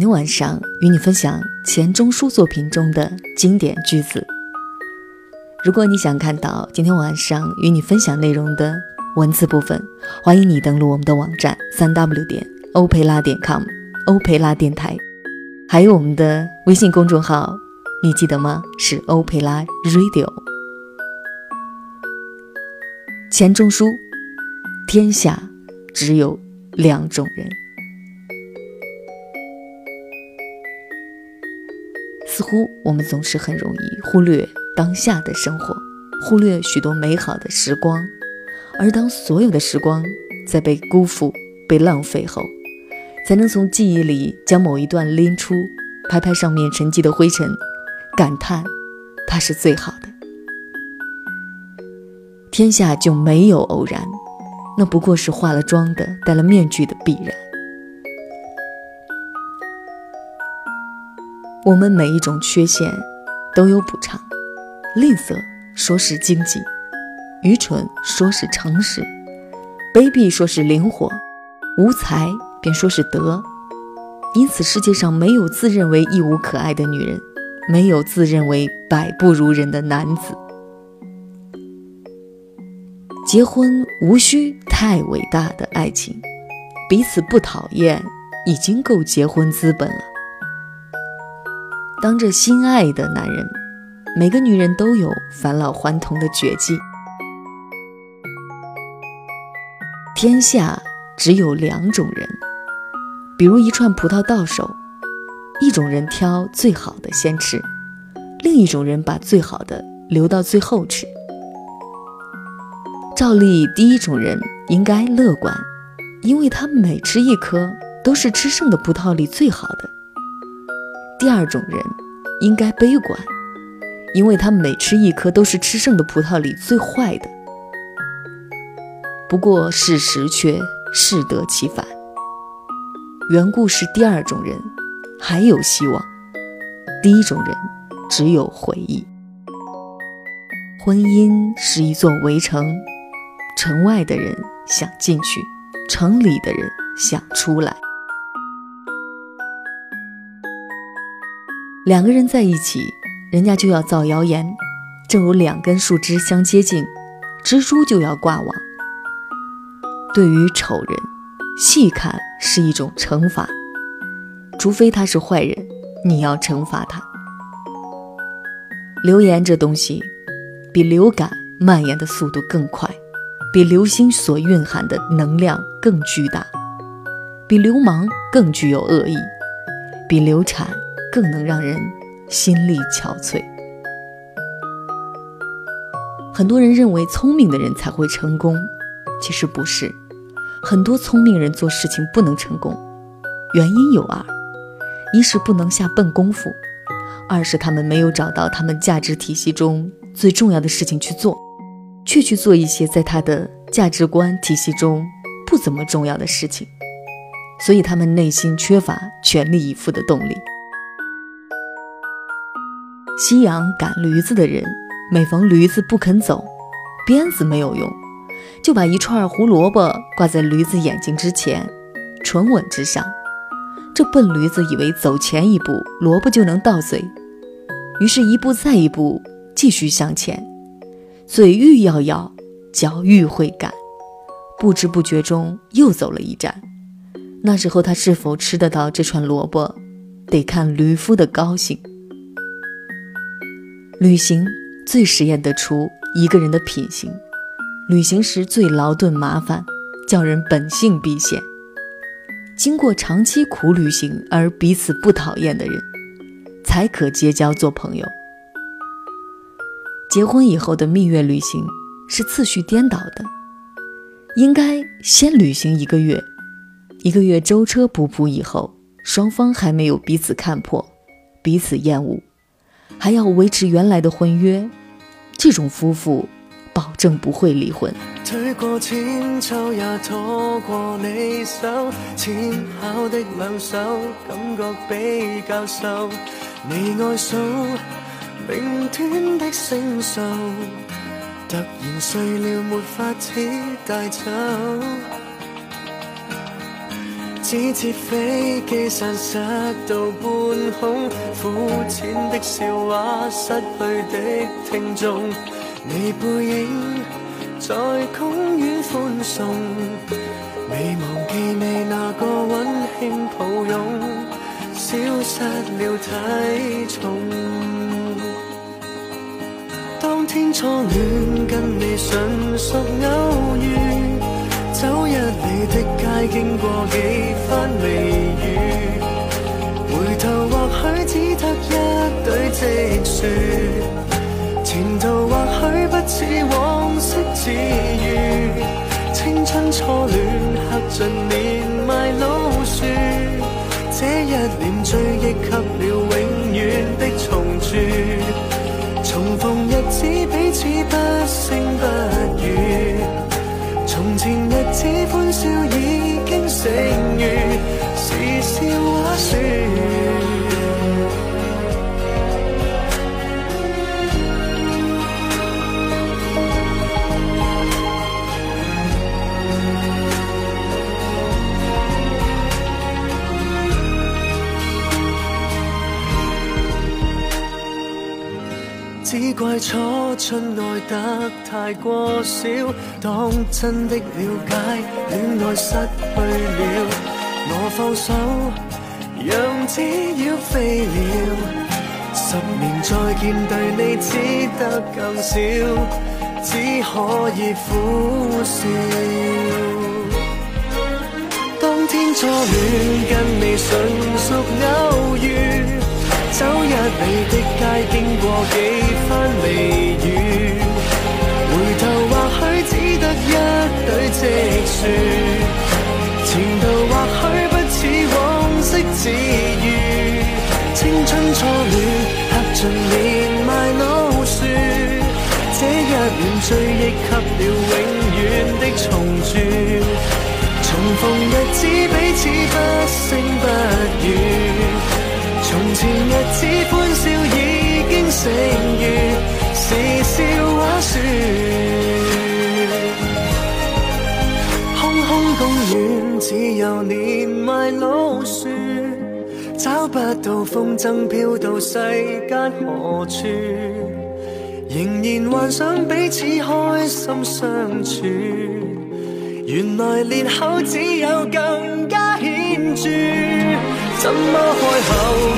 今天晚上与你分享钱钟书作品中的经典句子。如果你想看到今天晚上与你分享内容的文字部分，欢迎你登录我们的网站三 w 点欧佩拉点 com 欧佩拉电台，还有我们的微信公众号，你记得吗？是欧佩拉 Radio。钱钟书：天下只有两种人。似乎我们总是很容易忽略当下的生活，忽略许多美好的时光，而当所有的时光在被辜负、被浪费后，才能从记忆里将某一段拎出，拍拍上面沉积的灰尘，感叹它是最好的。天下就没有偶然，那不过是化了妆的、戴了面具的必然。我们每一种缺陷都有补偿，吝啬说是经济，愚蠢说是诚实，卑鄙说是灵活，无才便说是德。因此，世界上没有自认为一无可爱的女人，没有自认为百不如人的男子。结婚无需太伟大的爱情，彼此不讨厌已经够结婚资本了。当着心爱的男人，每个女人都有返老还童的绝技。天下只有两种人，比如一串葡萄到手，一种人挑最好的先吃，另一种人把最好的留到最后吃。照例，第一种人应该乐观，因为他每吃一颗都是吃剩的葡萄里最好的。第二种人应该悲观，因为他每吃一颗都是吃剩的葡萄里最坏的。不过事实却适得其反，缘故是第二种人还有希望，第一种人只有回忆。婚姻是一座围城，城外的人想进去，城里的人想出来。两个人在一起，人家就要造谣言。正如两根树枝相接近，蜘蛛就要挂网。对于丑人，细看是一种惩罚，除非他是坏人，你要惩罚他。流言这东西，比流感蔓延的速度更快，比流星所蕴含的能量更巨大，比流氓更具有恶意，比流产。更能让人心力憔悴。很多人认为聪明的人才会成功，其实不是。很多聪明人做事情不能成功，原因有二：一是不能下笨功夫，二是他们没有找到他们价值体系中最重要的事情去做，却去做一些在他的价值观体系中不怎么重要的事情，所以他们内心缺乏全力以赴的动力。夕阳赶驴子的人，每逢驴子不肯走，鞭子没有用，就把一串胡萝卜挂在驴子眼睛之前，唇吻之上。这笨驴子以为走前一步，萝卜就能到嘴，于是，一步再一步，继续向前。嘴欲要咬，脚欲会赶，不知不觉中又走了一站。那时候，他是否吃得到这串萝卜，得看驴夫的高兴。旅行最实验得出一个人的品行，旅行时最劳顿麻烦，叫人本性毕现。经过长期苦旅行而彼此不讨厌的人，才可结交做朋友。结婚以后的蜜月旅行是次序颠倒的，应该先旅行一个月，一个月舟车仆仆以后，双方还没有彼此看破，彼此厌恶。还要维持原来的婚约这种夫妇保证不会离婚推过千秋也拖过你手牵好的两手感觉比较瘦你爱数明天的星宿突然睡了没法子带走只接飞机散失到半空，肤浅的笑话，失去的听众。你背影在公园欢送，未忘记你那个温馨抱拥，消失了体重。当天初恋跟你纯属偶遇。经过几番微雨，回头或许只得一堆积雪。前途或许不似往昔自愿，青春初恋刻尽年迈老树。这一脸追忆给了永远的重铸，重逢日子彼此不声不语，从前日子欢笑。剩餘是笑话说。怪初春爱得太过少，当真的了解，恋爱失去了，我放手，让只要飞了。十年再见，对你只得更少，只可以苦笑。当天初恋跟你纯属偶遇，走一你的街，经过几。未雨，回头或许只得一堆积雪，前途或许不似往昔自如。青春错恋刻尽年迈老树，这一段追忆给了永远的重铸，重逢日子彼此不声不。又年卖老树，找不到风筝飘到世间何处，仍然幻想彼此开心相处。原来裂口只有更加显著，怎么开口？